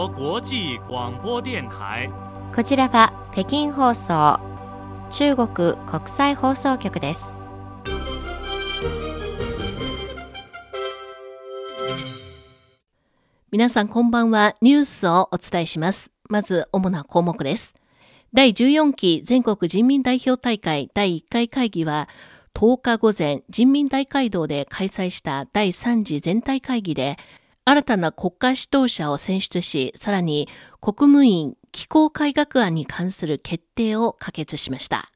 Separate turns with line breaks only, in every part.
国国際
こちらは北京放送中国国際放送局です
皆さんこんばんは。ニュースをお伝えします。まず、主な項目です。第14期全国人民代表大会第1回会議は、10日午前、人民大会堂で開催した第3次全体会議で、新たな国家指導者を選出し、さらに国務院機構改革案に関する決定を可決しました。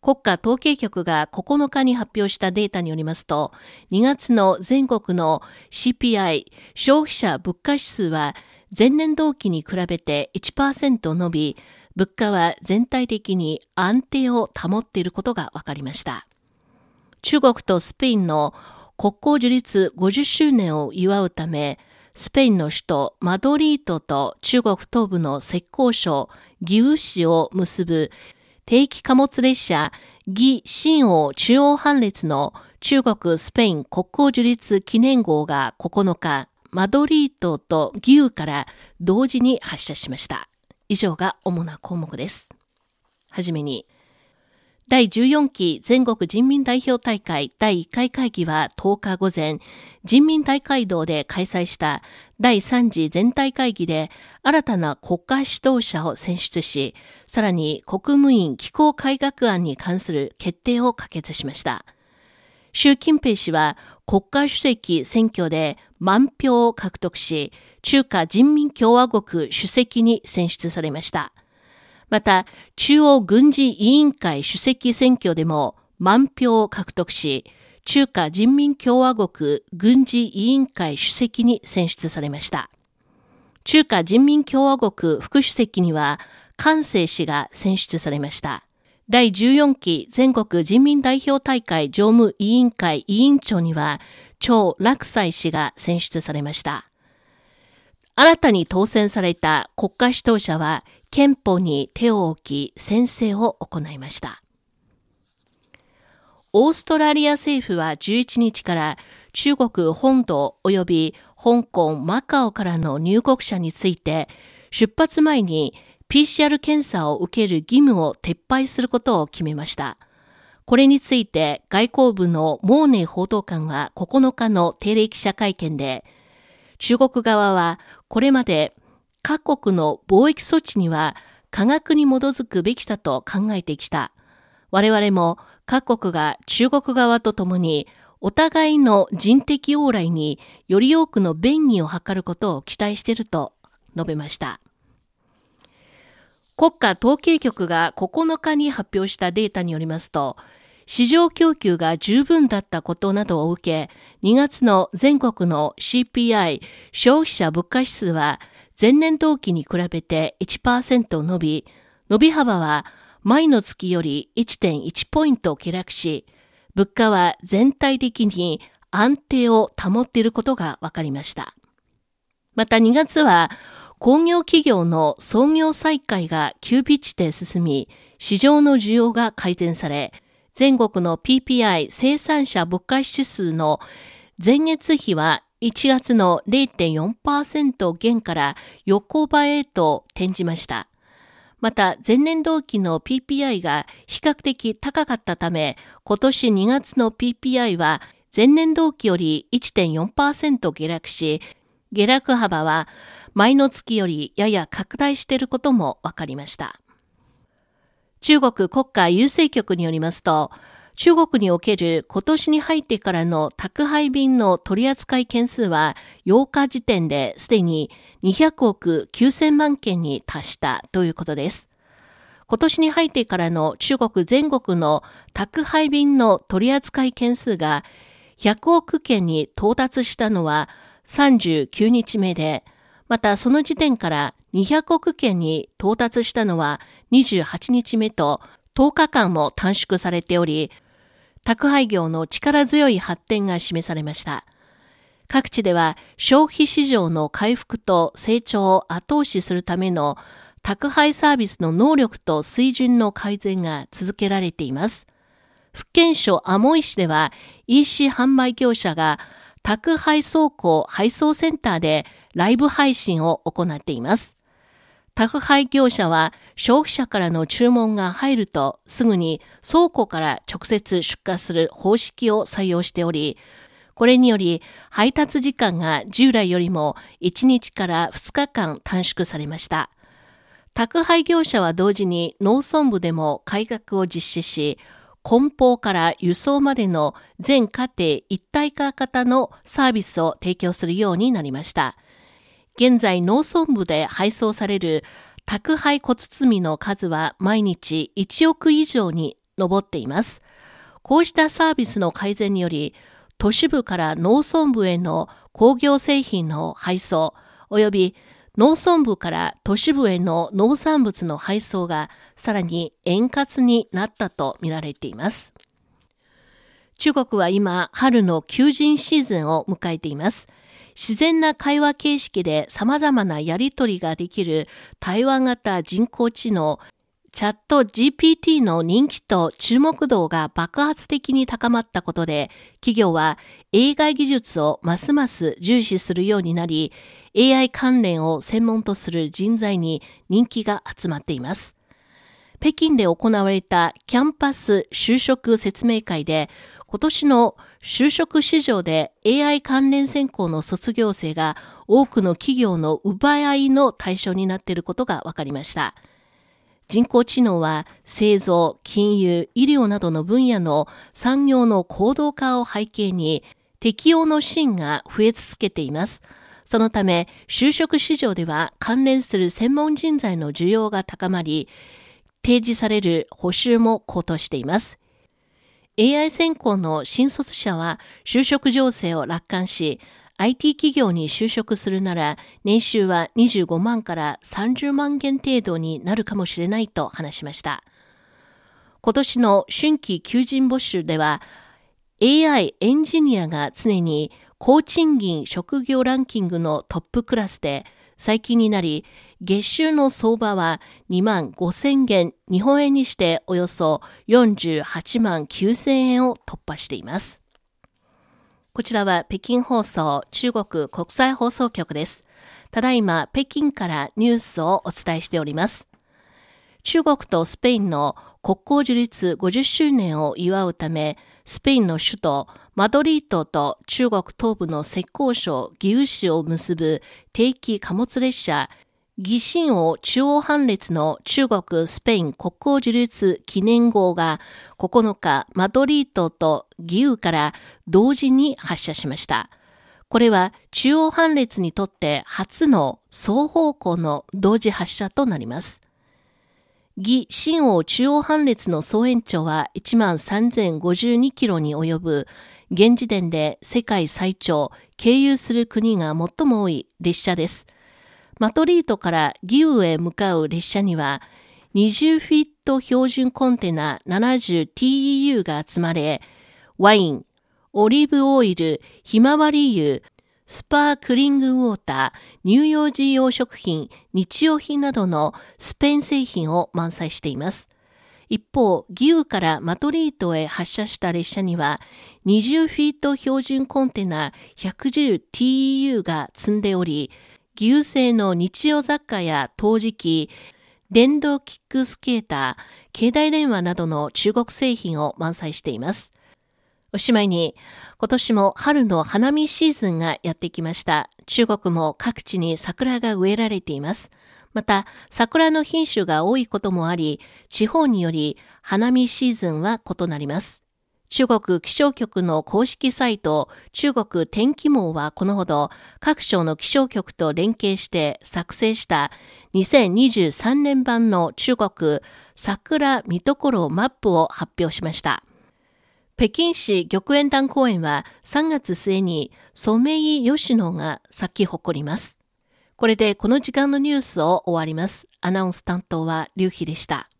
国家統計局が9日に発表したデータによりますと、2月の全国の CPI 消費者物価指数は前年同期に比べて1%伸び、物価は全体的に安定を保っていることが分かりました。中国とスペインの国交樹立50周年を祝うため、スペインの首都マドリードと中国東部の浙江省義烏市を結ぶ定期貨物列車義新王中央班列の中国スペイン国交樹立記念号が9日、マドリードと義烏から同時に発車しました。以上が主な項目です。はじめに、第14期全国人民代表大会第1回会議は10日午前、人民大会堂で開催した第3次全体会議で新たな国家指導者を選出し、さらに国務院機構改革案に関する決定を可決しました。習近平氏は国家主席選挙で満票を獲得し、中華人民共和国主席に選出されました。また、中央軍事委員会主席選挙でも満票を獲得し、中華人民共和国軍事委員会主席に選出されました。中華人民共和国副主席には、関西氏が選出されました。第14期全国人民代表大会常務委員会委員長には、張楽斎氏が選出されました。新たに当選された国家指導者は、憲法に手を置き宣誓を行いました。オーストラリア政府は11日から中国本土及び香港、マカオからの入国者について出発前に PCR 検査を受ける義務を撤廃することを決めました。これについて外交部のモーネ報道官は9日の定例記者会見で中国側はこれまで各国の貿易措置には科学に基づくべきだと考えてきた。我々も各国が中国側と共にお互いの人的往来により多くの便宜を図ることを期待していると述べました。国家統計局が9日に発表したデータによりますと、市場供給が十分だったことなどを受け、2月の全国の CPI 消費者物価指数は前年同期に比べて1%伸び、伸び幅は前の月より1.1ポイント下落し、物価は全体的に安定を保っていることが分かりました。また2月は工業企業の創業再開が急ピッチで進み、市場の需要が改善され、全国の PPI 生産者物価指数の前月比は1月の0.4%減から横ばいへと転じました。また前年同期の PPI が比較的高かったため、今年2月の PPI は前年同期より1.4%下落し、下落幅は前の月よりやや拡大していることも分かりました。中国国家郵政局によりますと、中国における今年に入ってからの宅配便の取り扱い件数は8日時点ですでに200億9000万件に達したということです。今年に入ってからの中国全国の宅配便の取り扱い件数が100億件に到達したのは39日目で、またその時点から200億件に到達したのは28日目と10日間も短縮されており、宅配業の力強い発展が示されました。各地では消費市場の回復と成長を後押しするための宅配サービスの能力と水準の改善が続けられています。福建省アモイ市では EC 販売業者が宅配倉庫配送センターでライブ配信を行っています。宅配業者は消費者からの注文が入るとすぐに倉庫から直接出荷する方式を採用しており、これにより配達時間が従来よりも1日から2日間短縮されました。宅配業者は同時に農村部でも改革を実施し、梱包から輸送までの全家庭一体化型のサービスを提供するようになりました。現在農村部で配送される宅配小包の数は毎日1億以上に上っています。こうしたサービスの改善により、都市部から農村部への工業製品の配送、及び農村部から都市部への農産物の配送がさらに円滑になったとみられています。中国は今、春の求人シーズンを迎えています。自然な会話形式で様々なやりとりができる対話型人工知能チャット GPT の人気と注目度が爆発的に高まったことで、企業は AI 技術をますます重視するようになり、AI 関連を専門とする人材に人気が集まっています。北京で行われたキャンパス就職説明会で、今年の就職市場で AI 関連専攻の卒業生が多くの企業の奪い合いの対象になっていることが分かりました。人工知能は製造、金融、医療などの分野の産業の行動化を背景に適用のシーンが増え続けています。そのため、就職市場では関連する専門人材の需要が高まり、提示される補修も高騰しています。AI 専攻の新卒者は就職情勢を楽観し、IT 企業に就職するなら年収は25万から30万元程度になるかもしれないと話しました。今年の春季求人募集では AI エンジニアが常に高賃金職業ランキングのトップクラスで最近になり月収の相場は2万5千元日本円にしておよそ48万9千円を突破しています。こちらは北京放送中国国際放送局です。ただいま北京からニュースをお伝えしております。中国とスペインの国交樹立50周年を祝うため、スペインの首都マドリードと中国東部の浙江省義烏市を結ぶ定期貨物列車義新王中央班列の中国スペイン国交樹立記念号が9日マドリードと義烏から同時に発射しました。これは中央班列にとって初の双方向の同時発射となります。義新王中央班列の総延長は1万3052キロに及ぶ現時点で世界最長、経由する国が最も多い列車です。マトリートからギウへ向かう列車には、20フィット標準コンテナ 70TEU が積まれ、ワイン、オリーブオイル、ひまわり油、スパークリングウォーター、乳幼児用食品、日用品などのスペイン製品を満載しています。一方、ギウからマトリートへ発車した列車には、20フィート標準コンテナ 110TEU が積んでおり、義勇製の日用雑貨や陶磁器、電動キックスケーター、携帯電話などの中国製品を満載しています。おしまいに、今年も春の花見シーズンがやってきました。中国も各地に桜が植えられています。また、桜の品種が多いこともあり、地方により花見シーズンは異なります。中国気象局の公式サイト、中国天気網はこのほど各省の気象局と連携して作成した2023年版の中国桜見どころマップを発表しました。北京市玉園団公園は3月末にソメイヨシノが咲き誇ります。これでこの時間のニュースを終わります。アナウンス担当は劉飛でした。